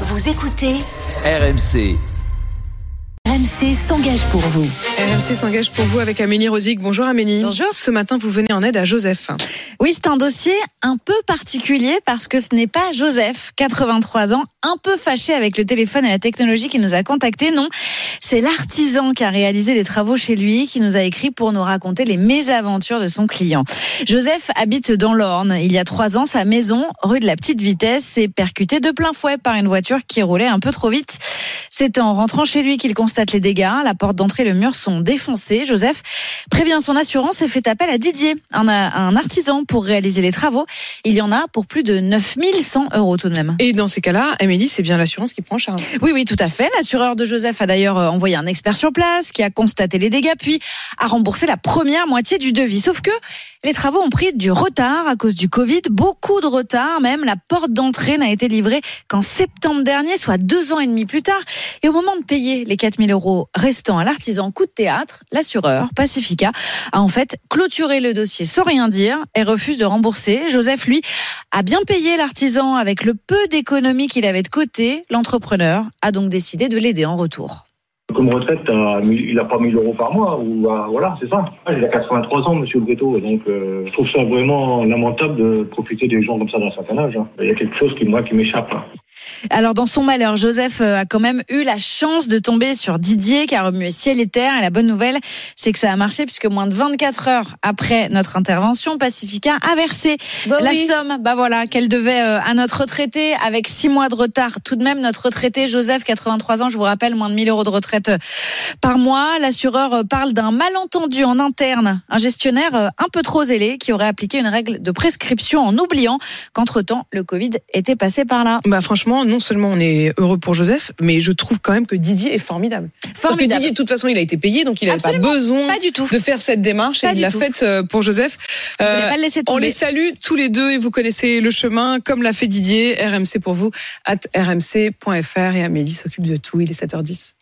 Vous écoutez RMC. RMC s'engage pour vous. RMC s'engage pour vous avec Amélie Rosic. Bonjour Amélie. Bonjour. Ce matin, vous venez en aide à Joseph. Oui, c'est un dossier un peu particulier parce que ce n'est pas Joseph, 83 ans, un peu fâché avec le téléphone et la technologie qui nous a contactés. Non, c'est l'artisan qui a réalisé les travaux chez lui qui nous a écrit pour nous raconter les mésaventures de son client. Joseph habite dans l'Orne. Il y a trois ans, sa maison, rue de la Petite Vitesse, s'est percutée de plein fouet par une voiture qui roulait un peu trop vite. C'est en rentrant chez lui qu'il constate les dégâts. La porte d'entrée et le mur sont défoncés. Joseph prévient son assurance et fait appel à Didier, un, un artisan, pour réaliser les travaux. Il y en a pour plus de 9100 euros tout de même. Et dans ces cas-là, Amélie, c'est bien l'assurance qui prend en charge. Oui, oui, tout à fait. L'assureur de Joseph a d'ailleurs euh, envoyé un expert sur place qui a constaté les dégâts, puis a remboursé la première moitié du devis. Sauf que les travaux ont pris du retard à cause du Covid, beaucoup de retard même. La porte d'entrée n'a été livrée qu'en septembre dernier, soit deux ans et demi plus tard. Et au moment de payer les 4000 euros restants à l'artisan coup de théâtre, l'assureur, Pacifica, a en fait clôturé le dossier sans rien dire et refuse de rembourser. Joseph, lui, a bien payé l'artisan avec le peu d'économies qu'il avait de côté. L'entrepreneur a donc décidé de l'aider en retour. Comme retraite, euh, il n'a pas 1000 euros par mois, ou euh, voilà, c'est ça. Il a 83 ans, monsieur Breto, donc euh, je trouve ça vraiment lamentable de profiter des gens comme ça d'un certain âge. Hein. Il y a quelque chose qui, moi, qui m'échappe. Hein. Alors dans son malheur, Joseph euh, a quand même eu la chance de tomber sur Didier qui a remué ciel et terre. Et la bonne nouvelle, c'est que ça a marché puisque moins de 24 heures après notre intervention, Pacifica a versé bah la somme, bah voilà, qu'elle devait euh, à notre retraité avec six mois de retard. Tout de même, notre retraité Joseph, 83 ans, je vous rappelle, moins de 1000 euros de retraite euh, par mois. L'assureur parle d'un malentendu en interne, un gestionnaire un peu trop zélé qui aurait appliqué une règle de prescription en oubliant qu'entre-temps, le Covid était passé par là. Bah franchement, non seulement on est heureux pour Joseph, mais je trouve quand même que Didier est formidable. Formidable. Parce que Didier, de toute façon, il a été payé, donc il n'avait pas besoin pas du tout. de faire cette démarche Pas et il l'a faite euh, pour Joseph. Euh, pas le laisser on les salue tous les deux et vous connaissez le chemin, comme l'a fait Didier. RMC pour vous, at rmc.fr et Amélie s'occupe de tout. Il est 7h10.